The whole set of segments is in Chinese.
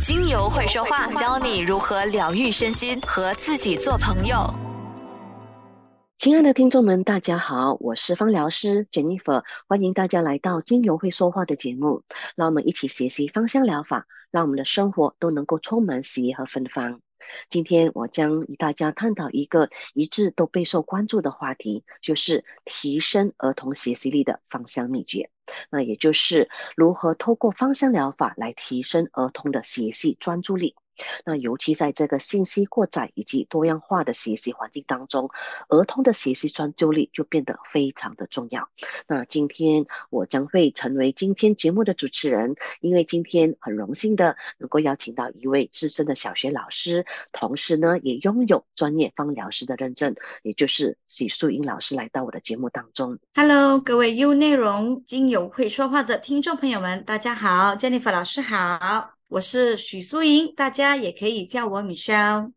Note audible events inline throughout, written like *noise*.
精油会说话，教你如何疗愈身心和自己做朋友。亲爱的听众们，大家好，我是芳疗师 Jennifer，欢迎大家来到精油会说话的节目。让我们一起学习芳香疗法，让我们的生活都能够充满喜悦和芬芳。今天我将与大家探讨一个一致都备受关注的话题，就是提升儿童学习力的芳香秘诀。那也就是如何透过芳香疗法来提升儿童的学习专注力。那尤其在这个信息过载以及多样化的学习环境当中，儿童的学习专注力就变得非常的重要。那今天我将会成为今天节目的主持人，因为今天很荣幸的能够邀请到一位资深的小学老师，同时呢也拥有专业芳疗师的认证，也就是许素英老师来到我的节目当中。Hello，各位优内容精油会说话的听众朋友们，大家好，Jennifer 老师好。我是许素英，大家也可以叫我 Michelle。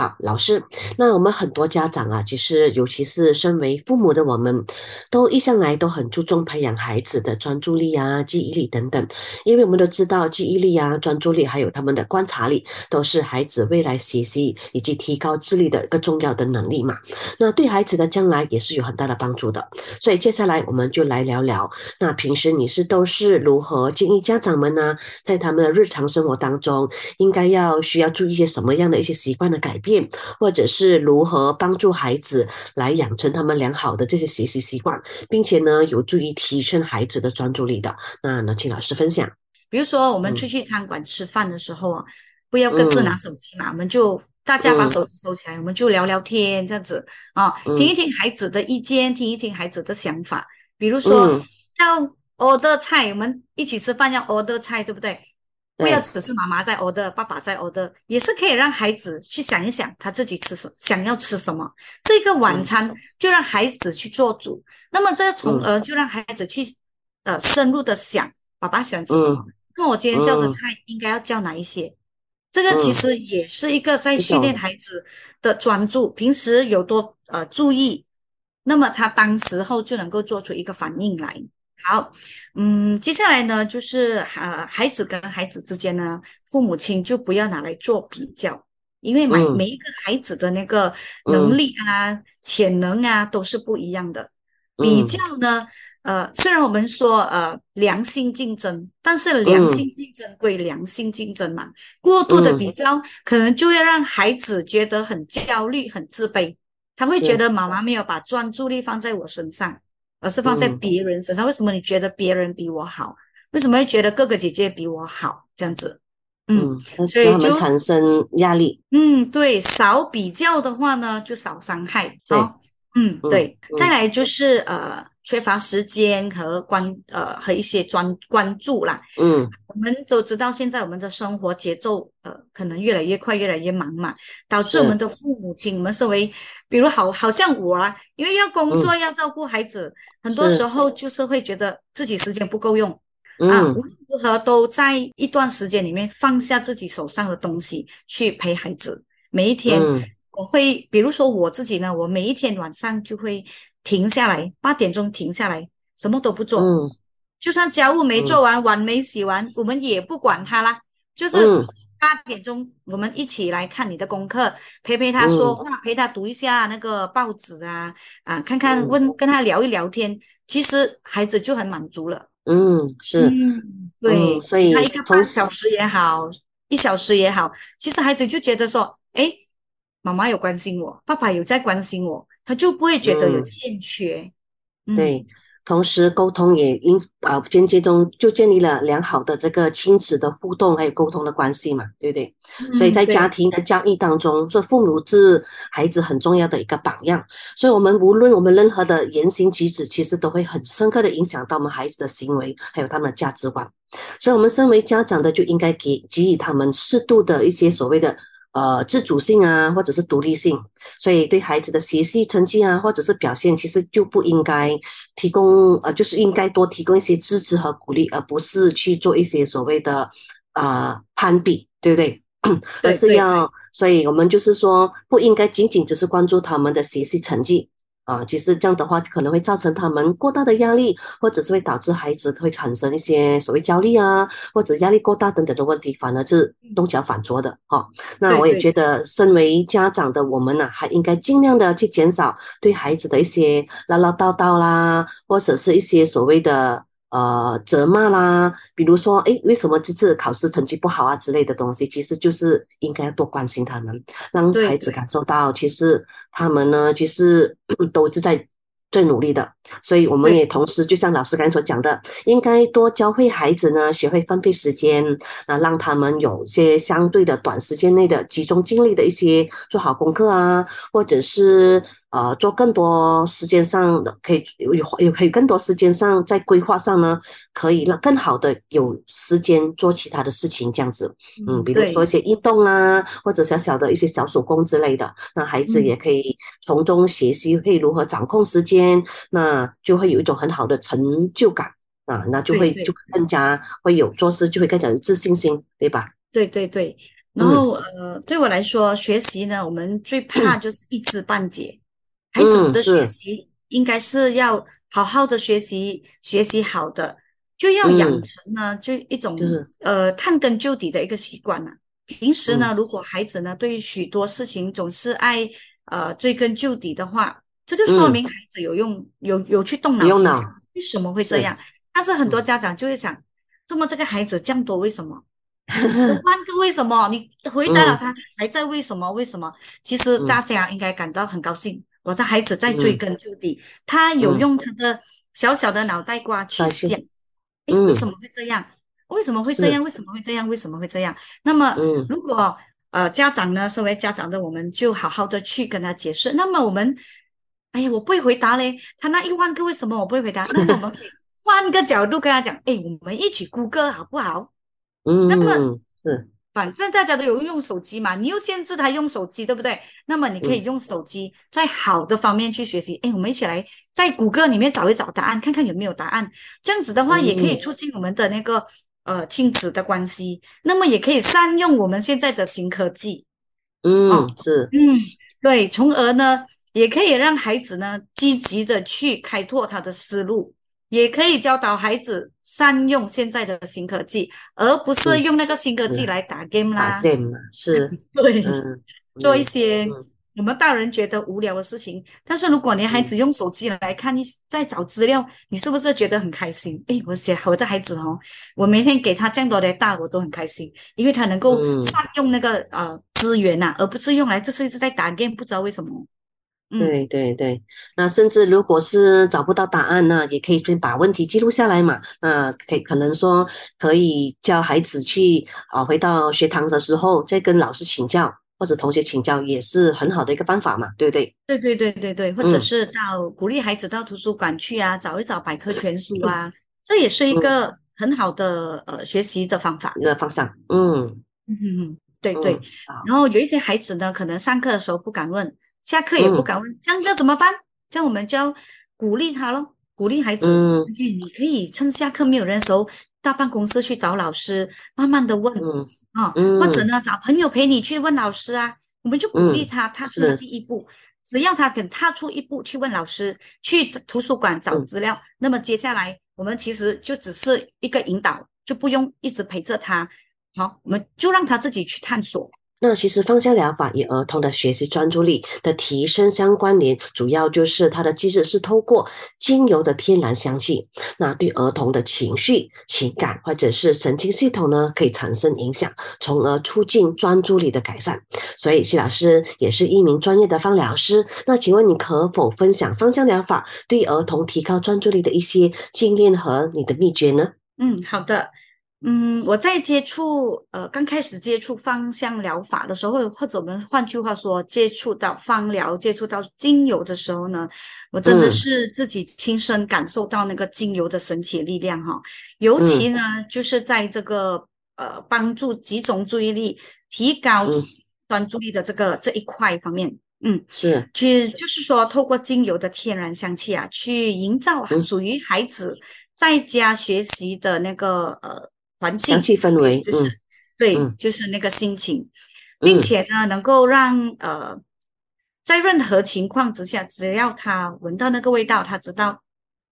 好，老师，那我们很多家长啊，其实尤其是身为父母的我们，都一向来都很注重培养孩子的专注力啊、记忆力等等，因为我们都知道记忆力啊、专注力还有他们的观察力，都是孩子未来学习以及提高智力的一个重要的能力嘛。那对孩子的将来也是有很大的帮助的。所以接下来我们就来聊聊，那平时你是都是如何建议家长们呢，在他们的日常生活当中，应该要需要注意一些什么样的一些习惯的改变？变，或者是如何帮助孩子来养成他们良好的这些学习习惯，并且呢，有助于提升孩子的专注力的。那呢，请老师分享。比如说，我们出去餐馆吃饭的时候啊，不要各自拿手机嘛，我们就大家把手机收起来，我们就聊聊天这样子啊，听一听孩子的意见，听一听孩子的想法。比如说要 order 菜，我们一起吃饭要 order 菜，对不对？不要只是妈妈在 order，爸爸在 order，也是可以让孩子去想一想他自己吃什想要吃什么。这个晚餐就让孩子去做主，那么这从而就让孩子去呃深入的想爸爸喜欢吃什么。那我今天叫的菜应该要叫哪一些？这个其实也是一个在训练孩子的专注，平时有多呃注意，那么他当时候就能够做出一个反应来。好，嗯，接下来呢，就是呃，孩子跟孩子之间呢，父母亲就不要拿来做比较，因为每每一个孩子的那个能力啊、潜能啊都是不一样的。比较呢，呃，虽然我们说呃良性竞争，但是良性竞争归良性竞争嘛，过度的比较可能就会让孩子觉得很焦虑、很自卑，他会觉得妈妈没有把专注力放在我身上。而是放在别人身上，为什么你觉得别人比我好？为什么会觉得哥哥姐姐比我好？这样子，嗯，所以就产生压力。嗯，对，少比较的话呢，就少伤害。好，嗯，对。再来就是呃。缺乏时间和关呃和一些专关注啦，嗯，我们都知道现在我们的生活节奏呃可能越来越快，越来越忙嘛，导致我们的父母亲，我们身为比如好好像我啊，因为要工作要照顾孩子，很多时候就是会觉得自己时间不够用。啊，无论如何都在一段时间里面放下自己手上的东西去陪孩子。每一天我会，比如说我自己呢，我每一天晚上就会。停下来，八点钟停下来，什么都不做。嗯，就算家务没做完，碗没洗完，我们也不管他啦。就是八点钟，我们一起来看你的功课，陪陪他说话，陪他读一下那个报纸啊啊，看看问跟他聊一聊天，其实孩子就很满足了。嗯，是，嗯，对，所以他一个半小时也好，一小时也好，其实孩子就觉得说，哎，妈妈有关心我，爸爸有在关心我。他就不会觉得有欠缺，对，同时沟通也因啊间接中就建立了良好的这个亲子的互动还有沟通的关系嘛，对不对？所以在家庭的教育当中，做父母是孩子很重要的一个榜样。所以，我们无论我们任何的言行举止，其实都会很深刻的影响到我们孩子的行为，还有他们的价值观。所以，我们身为家长的就应该给给予他们适度的一些所谓的。呃，自主性啊，或者是独立性，所以对孩子的学习成绩啊，或者是表现，其实就不应该提供呃，就是应该多提供一些支持和鼓励，而不是去做一些所谓的呃攀比，对不对？*coughs* 而是要，所以我们就是说，不应该仅仅只是关注他们的学习成绩，啊，其实这样的话可能会造成他们过大的压力，或者是会导致孩子会产生一些所谓焦虑啊，或者压力过大等等的问题，反而是弄巧反拙的哈。那我也觉得，身为家长的我们呢，还应该尽量的去减少对孩子的一些唠唠叨叨啦，或者是一些所谓的。呃，责骂啦，比如说，哎，为什么这次考试成绩不好啊之类的东西，其实就是应该多关心他们，让孩子感受到，其实他们呢，其实 *clears throat* 都是在。最努力的，所以我们也同时，就像老师刚才所讲的，应该多教会孩子呢，学会分配时间，那让他们有些相对的短时间内的集中精力的一些做好功课啊，或者是呃做更多时间上的可以有有可以更多时间上在规划上呢，可以让更好的有时间做其他的事情，这样子，嗯，比如说一些运动啊，或者小小的一些小手工之类的，那孩子也可以从中学习会如何掌控时间。那就会有一种很好的成就感啊，那就会就更加会有做事就会更加有自信心，对吧？对对对。然后呃，对我来说，学习呢，我们最怕就是一知半解。孩子的学习应该是要好好的学习，学习好的就要养成呢，就一种呃探根究底的一个习惯了。平时呢，如果孩子呢对于许多事情总是爱呃追根究底的话。这就说明孩子有用，有有去动脑筋，为什么会这样？但是很多家长就会想，这么这个孩子这样多，为什么？十万个为什么？你回答了他，还在为什么？为什么？其实大家应该感到很高兴，我的孩子在追根究底，他有用他的小小的脑袋瓜去想，哎，为什么会这样？为什么会这样？为什么会这样？为什么会这样？那么，如果呃家长呢，身为家长的我们，就好好的去跟他解释。那么我们。哎呀，我不会回答嘞。他那一万个为什么我不会回答？*laughs* 那我们可以换个角度跟他讲，哎，我们一起谷歌好不好？嗯，那么是，反正大家都有用手机嘛，你又限制他用手机，对不对？那么你可以用手机在好的方面去学习。哎，我们一起来在谷歌里面找一找答案，看看有没有答案。这样子的话，也可以促进我们的那个呃亲子的关系。那么也可以善用我们现在的新科技。嗯，是，嗯，对，从而呢。也可以让孩子呢积极的去开拓他的思路，也可以教导孩子善用现在的新科技，而不是用那个新科技来打 game 啦。打 game 是，*laughs* 对，*laughs* 做一些我们大人觉得无聊的事情。但是如果你孩子用手机来看，一在找资料，你是不是觉得很开心？哎，我写我的孩子哦，我每天给他这样多的大，我都很开心，因为他能够善用那个呃资源呐，而不是用来就是一直在打 game，不知道为什么。对对对，那甚至如果是找不到答案呢，也可以先把问题记录下来嘛。那可以可能说可以叫孩子去啊，回到学堂的时候再跟老师请教，或者同学请教，也是很好的一个方法嘛，对不对？对对对对对，或者是到鼓励孩子到图书馆去啊，找一找百科全书啊，这也是一个很好的呃学习的方法一个方向。嗯嗯嗯，对对。然后有一些孩子呢，可能上课的时候不敢问。下课也不敢问，这样要怎么办？这样我们就要鼓励他咯，鼓励孩子。嗯，你可以趁下课没有人的时候，到办公室去找老师，慢慢的问。嗯，啊，或者呢，找朋友陪你去问老师啊。我们就鼓励他踏出第一步，只要他肯踏出一步去问老师，去图书馆找资料，那么接下来我们其实就只是一个引导，就不用一直陪着他。好，我们就让他自己去探索。那其实芳香疗法与儿童的学习专注力的提升相关联，主要就是它的机制是透过精油的天然香气，那对儿童的情绪、情感或者是神经系统呢，可以产生影响，从而促进专注力的改善。所以谢老师也是一名专业的芳疗师，那请问你可否分享芳香疗法对儿童提高专注力的一些经验和你的秘诀呢？嗯，好的。嗯，我在接触呃刚开始接触芳香疗法的时候，或者我们换句话说，接触到芳疗、接触到精油的时候呢，我真的是自己亲身感受到那个精油的神奇力量哈。尤其呢，就是在这个呃帮助集中注意力、提高专注力的这个这一块方面，嗯，是，其实就是说，透过精油的天然香气啊，去营造属于孩子在家学习的那个呃。环境气氛围就是对，就是那个心情，并且呢，能够让呃在任何情况之下，只要他闻到那个味道，他知道，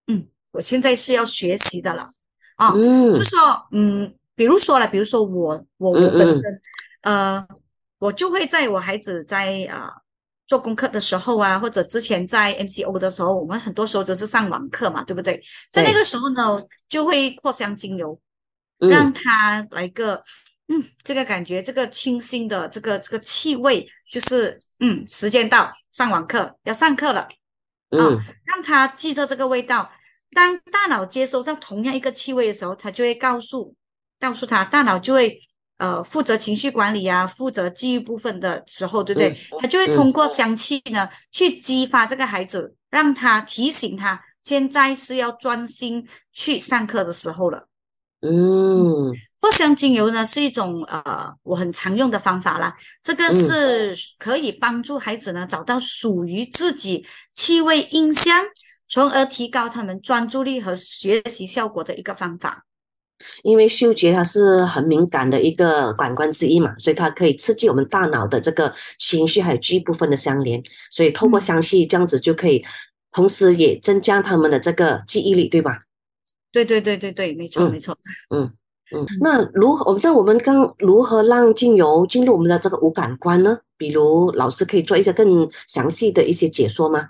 嗯，我现在是要学习的了啊。嗯，就说，嗯，比如说了，比如说我我我本身，呃，我就会在我孩子在啊做功课的时候啊，或者之前在 MCO 的时候，我们很多时候都是上网课嘛，对不对？在那个时候呢，就会扩香精油，让他来个。嗯，这个感觉，这个清新的这个这个气味，就是嗯，时间到，上网课要上课了，啊，让他记着这个味道。当大脑接收到同样一个气味的时候，他就会告诉告诉他，大脑就会呃负责情绪管理啊，负责记忆部分的时候，对不对？他就会通过香气呢，去激发这个孩子，让他提醒他，现在是要专心去上课的时候了。嗯，藿香精油呢是一种呃我很常用的方法啦，这个是可以帮助孩子呢找到属于自己气味印象，从而提高他们专注力和学习效果的一个方法。因为嗅觉它是很敏感的一个感官之一嘛，所以它可以刺激我们大脑的这个情绪还有记忆部分的相连，所以透过香气这样子就可以，同时也增加他们的这个记忆力，对吧？对对对对对，没错没错。嗯嗯，那如何？我不知道我们刚如何让精油进入我们的这个五感官呢？比如老师可以做一些更详细的一些解说吗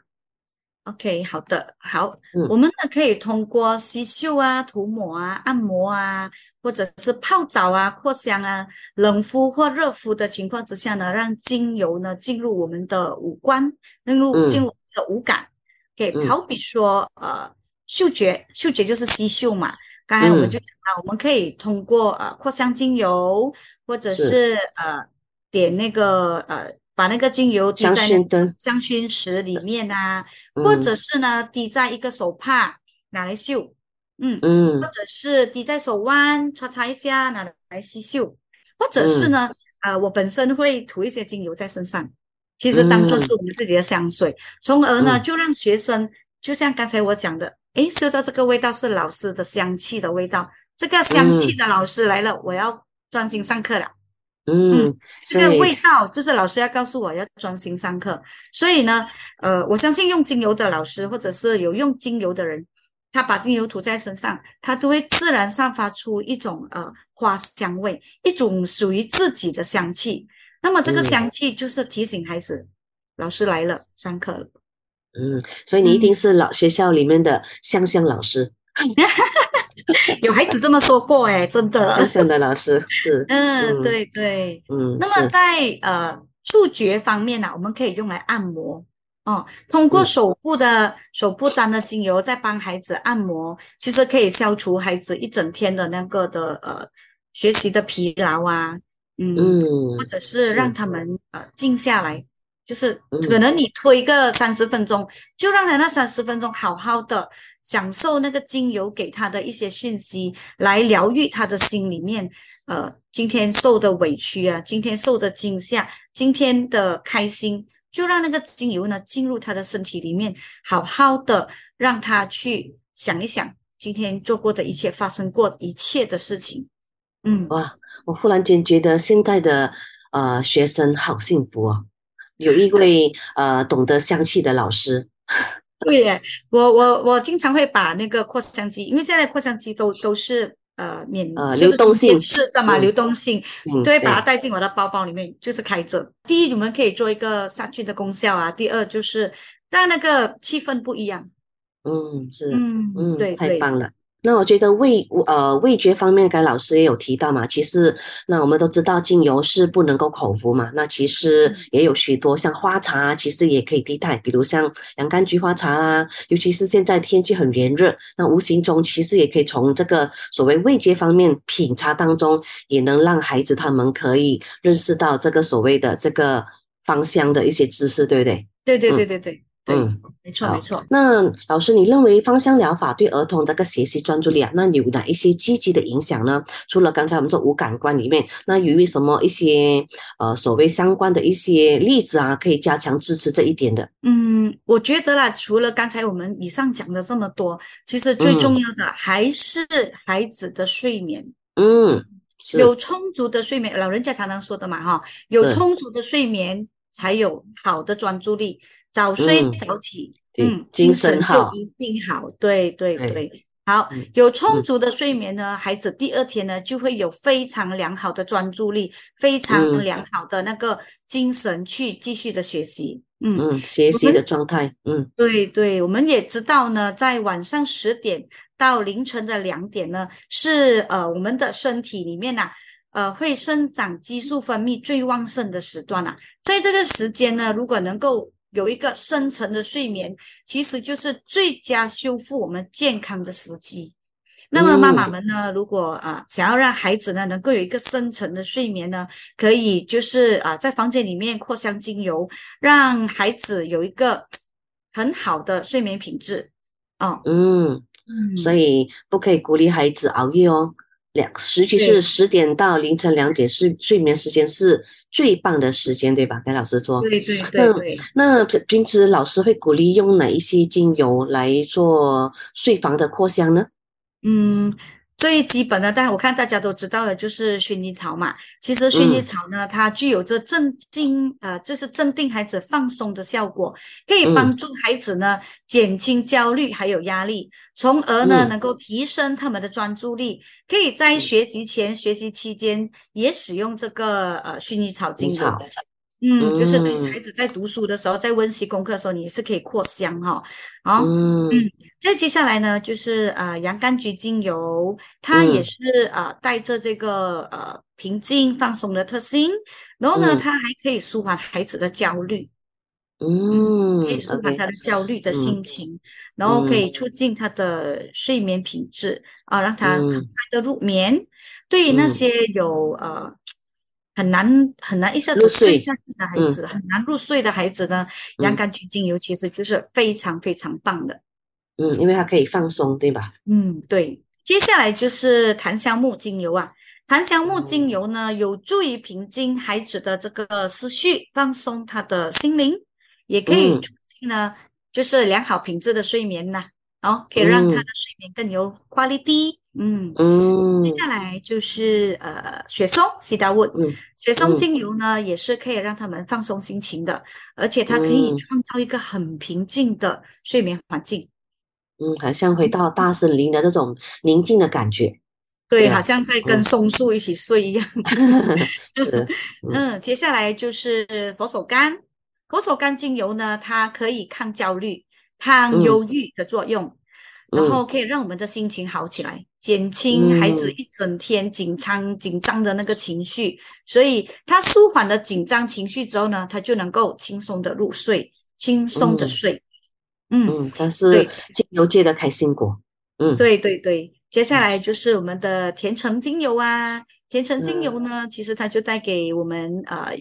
？OK，好的，好，我们呢可以通过吸嗅啊、涂抹啊、按摩啊，或者是泡澡啊、扩香啊、冷敷或热敷的情况之下呢，让精油呢进入我们的五官，进入进入的五感。给好比说呃。嗅觉，嗅觉就是吸嗅嘛。刚才我们就讲到，我们可以通过呃扩香精油，或者是。呃点那个呃把那个精油滴在香薰石里面啊，或者是呢滴在一个手帕拿来嗅，嗯嗯，或者是滴在手腕擦擦一下拿来吸嗅，或者是呢呃我本身会涂一些精油在身上，其实当做是我们自己的香水，从而呢就让学生就像刚才我讲的。哎，嗅到这个味道是老师的香气的味道。这个香气的老师来了，我要专心上课了。嗯，这个味道就是老师要告诉我要专心上课。所以呢，呃，我相信用精油的老师或者是有用精油的人，他把精油涂在身上，他都会自然散发出一种呃花香味，一种属于自己的香气。那么这个香气就是提醒孩子，老师来了，上课了。嗯，所以你一定是老学校里面的香香老师，*laughs* 有孩子这么说过哎，真的。香香的老师是，*laughs* 嗯，对对，嗯。那么在呃触觉方面呢，我们可以用来按摩。哦，通过手部的手部沾的精油，再帮孩子按摩，其实可以消除孩子一整天的那个的呃学习的疲劳啊，嗯，或者是让他们呃静下来。就是可能你推个三十分钟，就让他那三十分钟好好的享受那个精油给他的一些讯息，来疗愈他的心里面，呃，今天受的委屈啊，今天受的惊吓，今天的开心，就让那个精油呢进入他的身体里面，好好的让他去想一想今天做过的一切，发生过一切的事情。嗯，哇，我忽然间觉得现在的呃学生好幸福哦。有一位呃懂得香气的老师，*laughs* 对耶，我我我经常会把那个扩香机，因为现在扩香机都都是呃免呃流动性。是的嘛，流动性，都会把它带进我的包包里面，就是开着。第一，你们可以做一个杀菌的功效啊；第二，就是让那个气氛不一样。嗯，是，嗯嗯，对，太棒了。那我觉得味呃味觉方面，该老师也有提到嘛。其实那我们都知道精油是不能够口服嘛。那其实也有许多像花茶，其实也可以替代，比如像洋甘菊花茶啦。尤其是现在天气很炎热，那无形中其实也可以从这个所谓味觉方面品茶当中，也能让孩子他们可以认识到这个所谓的这个芳香的一些知识，对不对？对对对对对。嗯，没错没错。那老师，你认为芳香疗法对儿童的个学习专注力啊，那有哪一些积极的影响呢？除了刚才我们说五感官里面，那有没有什么一些呃所谓相关的一些例子啊，可以加强支持这一点的？嗯，我觉得啦，除了刚才我们以上讲的这么多，其实最重要的还是孩子的睡眠。嗯，有充足的睡眠，老人家常常说的嘛，哈，有充足的睡眠。才有好的专注力。早睡嗯早起，对嗯，精精神就一定好。对对对对。好嗯，有充足的睡眠呢，孩子第二天呢就会有非常良好的专注力，非常嗯良好的那个精神去继续的学习。嗯，嗯，学习的状态，嗯对对，我们也知道呢，在晚上十点到凌晨的两点呢，是呃我们的身体里面呐、呃会生长激素分泌最旺盛的时段啊、在这个时间呢，如果能够有一个深层的睡眠，其实就是最佳修复我们健康的时机。那么妈妈嗯们呢，如果啊、想要让孩子呢能够有一个深层的睡眠呢，可以就是啊、在房间里面扩香精油，让孩子有一个很好的睡眠品质。哦，嗯，嗯所以不可以鼓励孩子熬夜哦。两，尤其对是十点到凌晨两点是睡眠时间是最棒的时间，对吧？跟老师说。对对对那对，那平平时老师会鼓励用哪一些精油来做睡房的扩香呢？嗯，最基本的，但我看大家都知道了，就是薰衣草嘛。其实薰衣嗯草呢，它具有着镇静，呃，就是镇定孩子、放松的效果，可以嗯帮助孩子呢减轻焦虑还有压力，从而呢嗯能够提升他们的专注力。可以在学习前、学习期间也使用这个呃薰衣草精油草。嗯，就是在嗯。孩子在读书的时候，在温习功课的时候，你也是可以扩香哈。好，嗯嗯。再接下来呢，就是呃洋甘菊精油，它也嗯。是呃带着这个呃平静放松的特性，然后呢，嗯。它还可以舒缓孩子的焦虑，嗯可以舒缓他的焦虑的嗯心情，然后可嗯。以促进他的睡眠品质啊，让他很嗯快的入眠。对于那嗯。些有呃很难很难一下子睡睡下去的孩嗯子，很难入睡的孩子呢，洋嗯甘菊精油其实就是非常非常棒的。嗯，因为它可以放松，对吧？嗯，对。接下来就是檀香木精油啊，檀香木精哦油呢，有助于平静孩子的这个思绪，放松他的心灵，也可以嗯促进呢，就是良好品质的睡眠呐，哦，可以让他嗯的睡眠更有 quality。嗯，嗯接下来就是呃雪松 cedar wood，嗯雪松嗯精油呢也是可以让他们放松心情的，而且它可以嗯创造一个很平静的睡眠环境。嗯，好像回到大森林的那种宁静的感觉。对，对啊好像在跟嗯松树一起睡一样。*laughs* 是，嗯，接下来就是佛手柑。佛手柑精油呢，它可以抗焦虑、抗嗯忧郁的作用，然嗯后可以让我们的心情好起来，减轻孩子嗯一整天紧张紧张的那个情绪。所以他舒缓了紧张情绪之后呢，他就能够轻松的入睡，轻松的嗯睡。嗯，嗯，它是对精油界的开心果。嗯，对对对，接下来就是我们的甜橙精油啊，甜橙精油呢，其实它就带给我们呃，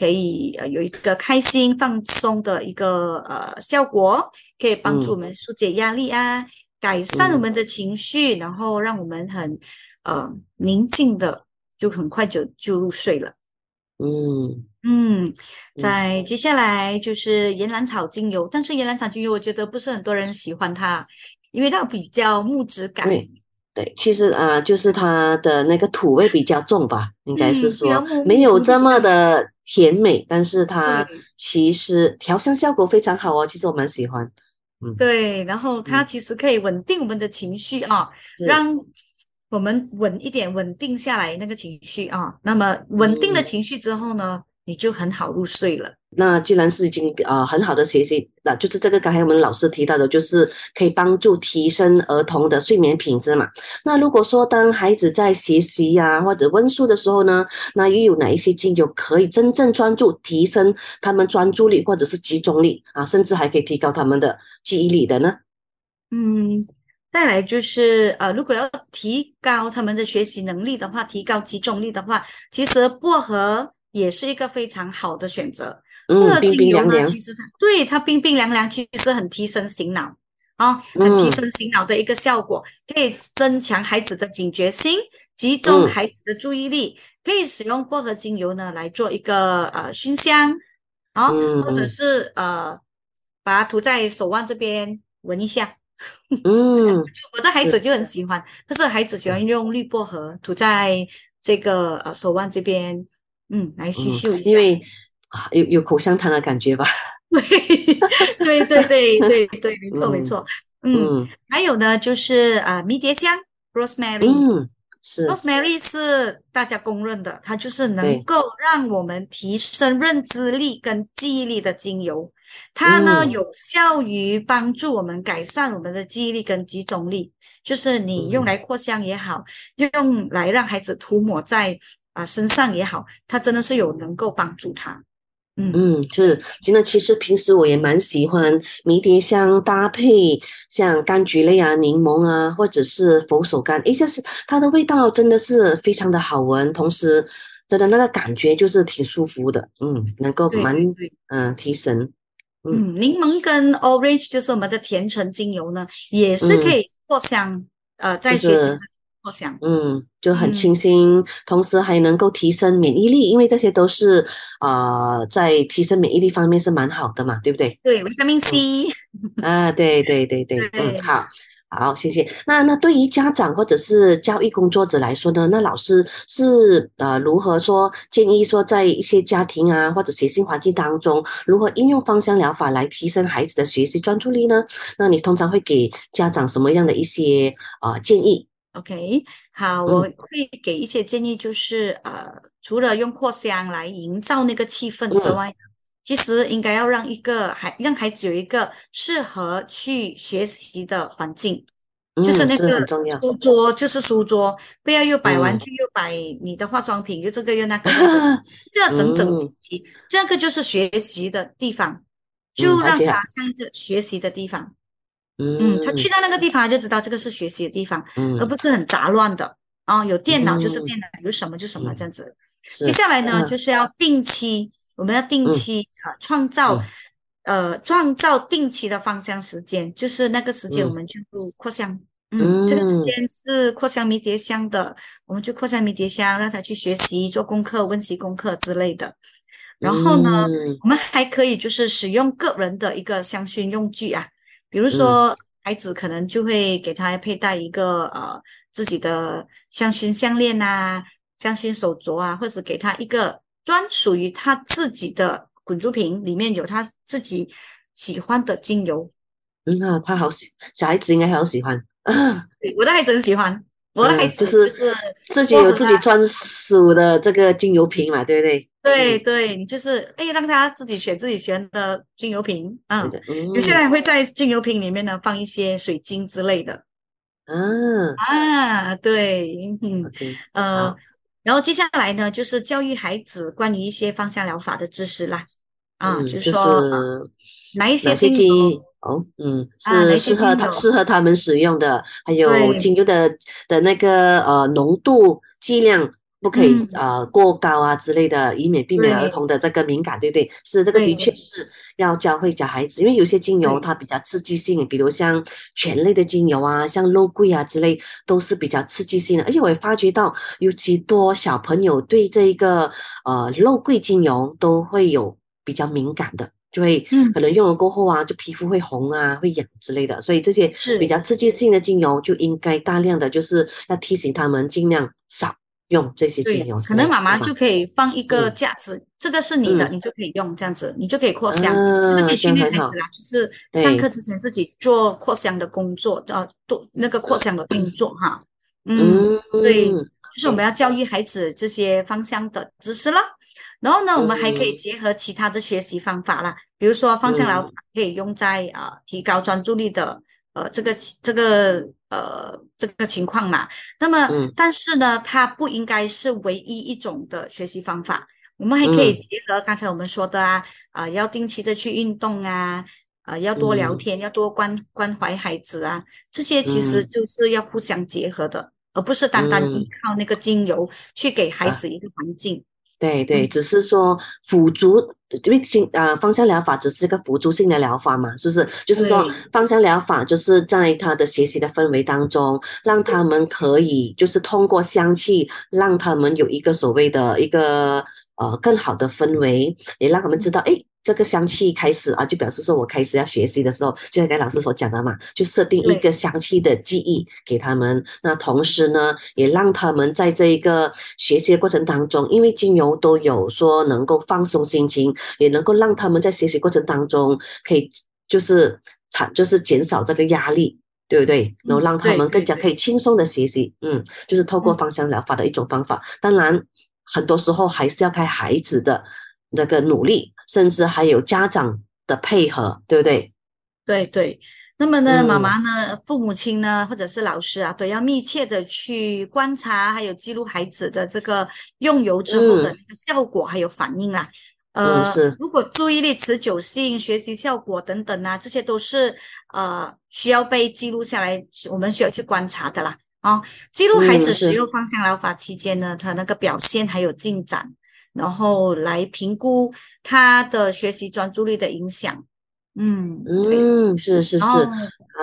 可以呃有一个开心放松的一个呃效果，可以帮助我们疏解压力啊，改善我嗯们的情绪，然后让我们很呃宁静的，就很快就就入睡了。嗯嗯，在接下来就是岩兰草精油，但是岩兰草精油我觉得不是很多人喜欢它，因为它比较木质感。对对，其实啊、呃就是它的那个土味比较重吧，应该是说木没有这么的甜美，但是它其实调香效果非常好哦，其实我蛮喜欢。嗯，对，然后它嗯其实可以稳定我们的情绪啊，是让我们稳一点，稳定下来那个情绪啊。那么稳定了嗯情绪之后呢，你就很好入睡了。那既然是已经呃很好的学习，那就是这个刚才我们老师提到的，就是可以帮助提升儿童的睡眠品质嘛。那如果说当孩子在学习呀、或者温书的时候呢，那又有哪一些精油可以真正专注提升他们专注力或者是集中力啊，甚至还可以提高他们的记忆力的呢？嗯，再来就是呃，如果要提高他们的学习能力的话，提高集中力的话，其实薄荷也是一个非常好的选择。薄嗯，荷冰精油呢，冰凉凉，其实它对它冰冰凉凉，其实很提神醒脑啊，很提嗯神醒脑的一个效果，可以增强孩子的警觉性，集中嗯孩子的注意力。可以使用薄荷精油呢来做一个呃熏香，啊，嗯或者嗯是呃把它涂在手腕这边闻一下。嗯 *laughs* 我的孩子就很喜欢，就是孩子喜欢用绿薄荷涂在这个呃手腕这边，嗯，来吸嗯嗅一下。因为啊，有有口香糖的感觉吧？*laughs* 对对对对对对，没错没错。嗯，还有呢，就是啊，迷迭香 （rosemary）。嗯，是 rosemary 是大家公认的，它就是能够让我们提升认知力跟记忆力的精油。它呢，有效于帮助我们改善我们的记忆力跟集中力。就是你用来扩香也好，用来让孩子涂抹在啊身上也好，它真的是有能够帮助他。嗯是，真的，其实平时我也蛮喜欢迷迭香搭配像柑橘类啊、柠檬啊，或者是佛手柑，诶，就是它的味道真的是非常的好闻，同时真的那个感觉就是挺舒服的，嗯，能够蛮嗯提神。嗯，柠檬跟 orange 就是我们的甜橙精油呢，也是可以扩香，呃，在学习。好香，嗯，就很清新，同时还能够提升免疫力，因为这些都是呃在提升免疫力方面是蛮好的嘛，对不对？对，维他命 C 啊，对对对对，*laughs* 嗯，好，好，谢谢。那那对于家长或者是教育工作者来说呢，那老师是呃如何说建议说在一些家庭啊或者学习环境当中，如何应用芳香疗法来提升孩子的学习专注力呢？那你通常会给家长什么样的一些呃建议？OK，好，我会给一些建议，就是呃，除了用扩香来营造那个气氛之外，其实应该要让一个孩让孩子有一个适合去学习的环境，就是那个书桌，就是书桌，不要又摆玩具，又摆你的化妆品，又这个又那个，这样 *laughs* 整整齐齐，这个就是学习的地方，就让他像一个学习的地方。嗯，他去到那个地方就知道这个是学习的地方，而不是很杂乱的啊。有电脑就是电脑，有什么就什么这样子。接下来呢，就是要定期，我们要定期啊，创造呃创造定期的芳香时间，就是那个时间我们就扩香。嗯，这个时间是扩香迷迭香的，我们就扩香迷迭香，让他去学习、做功课、温习功课之类的。然后呢，我们还可以就是使用个人的一个香薰用具啊。比如说，孩子可能就会给他佩戴一个呃自己的香薰项链啊、香薰手镯啊，或者给他一个专属于他自己的滚珠瓶，里面有他自己喜欢的精油。嗯啊，他好喜，小孩子应该好喜欢。我的孩子很喜欢，我的孩子就是自己有自己专属的这个精油瓶嘛，对不对？对对，你就是哎，让他自己选自己喜欢的精油瓶，嗯，有些人会在精油瓶里面呢放一些水晶之类的，嗯啊，对，嗯，呃，然后接下来呢，就是教育孩子关于一些芳香疗法的知识啦，啊，就是说哪一些精油哦，嗯，是适合他适合他们使用的，还有精油的的那个呃浓度剂量。不可以呃过高啊之类的，以免避免儿童的这个敏感，对不对？是这个的确是要教会小孩子，因为有些精油它比较刺激性，比如像醛类的精油啊，像肉桂啊之类，都是比较刺激性的。而且我也发觉到，尤其多小朋友对这一个呃肉桂精油都会有比较敏感的，就会可能用了过后啊，就皮肤会红啊，会痒之类的。所以这些比较刺激性的精油就应该大量的就是要提醒他们尽量少。用这些精油，可能妈妈就可以放一个架子，这个是你的，你就可以用这样子，你就可以扩香，就是可以训练孩子啦，就是上课之前自己做扩香的工作，呃，做那个扩香的动作哈。嗯，对，就是我们要教育孩子这些芳香的知识啦。然后呢，我们还可以结合其他的学习方法啦，比如说芳香疗法可以用在呃提高专注力的。呃，这个这个呃这个情况嘛，那么但是呢，它不应该是唯一一种的学习方法。我们还可以结合刚才我们说的啊，啊，要定期的去运动啊，啊，要多聊天，要多关关怀孩子啊，这些其实就是要互相结合的，而不是单单依靠那个精油去给孩子一个环境。对对，只是说辅助，因为精呃芳香疗法只是一个辅助性的疗法嘛，是不是？就是说芳香疗法就是在他的学习的氛围当中，让他们可以就是通过香气，让他们有一个所谓的一个呃更好的氛围，也让他们知道，哎，这个香气开始啊，就表示说我开始要学习的时候，就像跟老师所讲的嘛，就设定一个香气的记忆给他们。那同时呢，也让他们在这一个学习的过程当中，因为精油都有说能够放松心情，也能够让他们在学习过程当中可以就是产就是减少这个压力，对不对？然后让他们更加可以轻松的学习。嗯，就是透过芳香疗法的一种方法。当然，很多时候还是要看孩子的那个努力。甚至还有家长的配合，对不对？对对。那么呢，妈妈呢，父母亲呢，或者是老师啊，都要密切的去观察，还有记录孩子的这个用油之后的效果还有反应啦。呃，如果注意力持久性、学习效果等等啊，这些都是呃需要被记录下来，我们需要去观察的啦。啊，记录孩子使用芳香疗法期间呢，他那个表现还有进展。然后来评估他的学习专注力的影响，嗯嗯，是是是。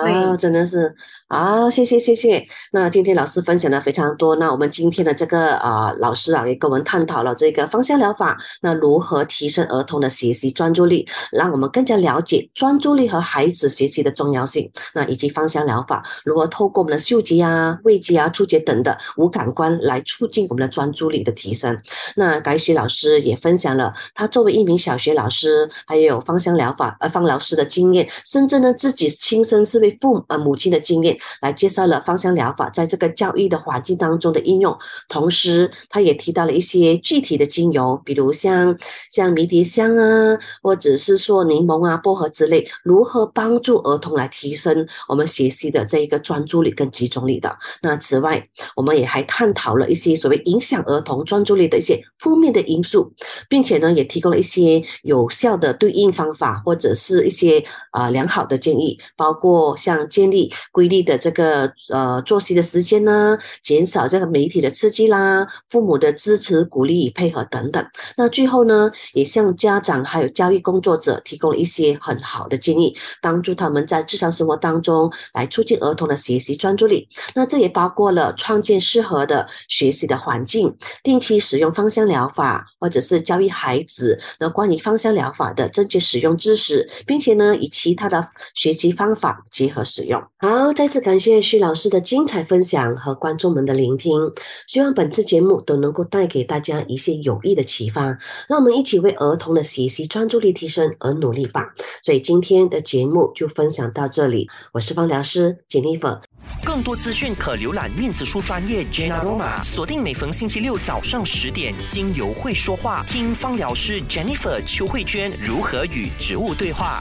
啊，真的是啊，谢谢谢谢。那今天老师分享的非常多，那我们今天的这个啊，老师啊也跟我们探讨了这个芳香疗法，那如何提升儿童的学习专注力，让我们更加了解专注力和孩子学习的重要性。那以及芳香疗法如何透过我们的嗅觉啊、味觉啊、触觉等的五感官来促进我们的专注力的提升。那改喜老师也分享了他作为一名小学老师，还有芳香疗法呃芳疗师的经验，甚至呢自己亲身是为父呃母亲的经验来介绍了芳香疗法在这个教育的环境当中的应用，同时他也提到了一些具体的精油，比如像像迷迭香啊，或者是说柠檬啊、薄荷之类，如何帮助儿童来提升我们学习的这一个专注力跟集中力的。那此外，我们也还探讨了一些所谓影响儿童专注力的一些负面的因素，并且呢，也提供了一些有效的对应方法或者是一些啊良好的建议，包括。像建立规律的这个呃作息的时间呢，减少这个媒体的刺激啦，父母的支持、鼓励与配合等等。那最后呢，也向家长还有教育工作者提供了一些很好的建议，帮助他们在日常生活当中来促进儿童的学习专注力。那这也包括了创建适合的学习的环境，定期使用芳香疗法，或者是教育孩子那关于芳香疗法的正确使用知识，并且呢，以其他的学习方法结。合使用好，再次感谢徐老师的精彩分享和观众们的聆听。希望本次节目都能够带给大家一些有益的启发。让我们一起为儿童的学习专注力提升而努力吧。所以今天的节目就分享到这里。我是芳疗师 Jennifer。更多资讯可浏览面子书专业 Jenna Roma。锁定每逢星期六早上十点，精油会说话，听芳疗师 Jennifer 邱慧娟如何与植物对话。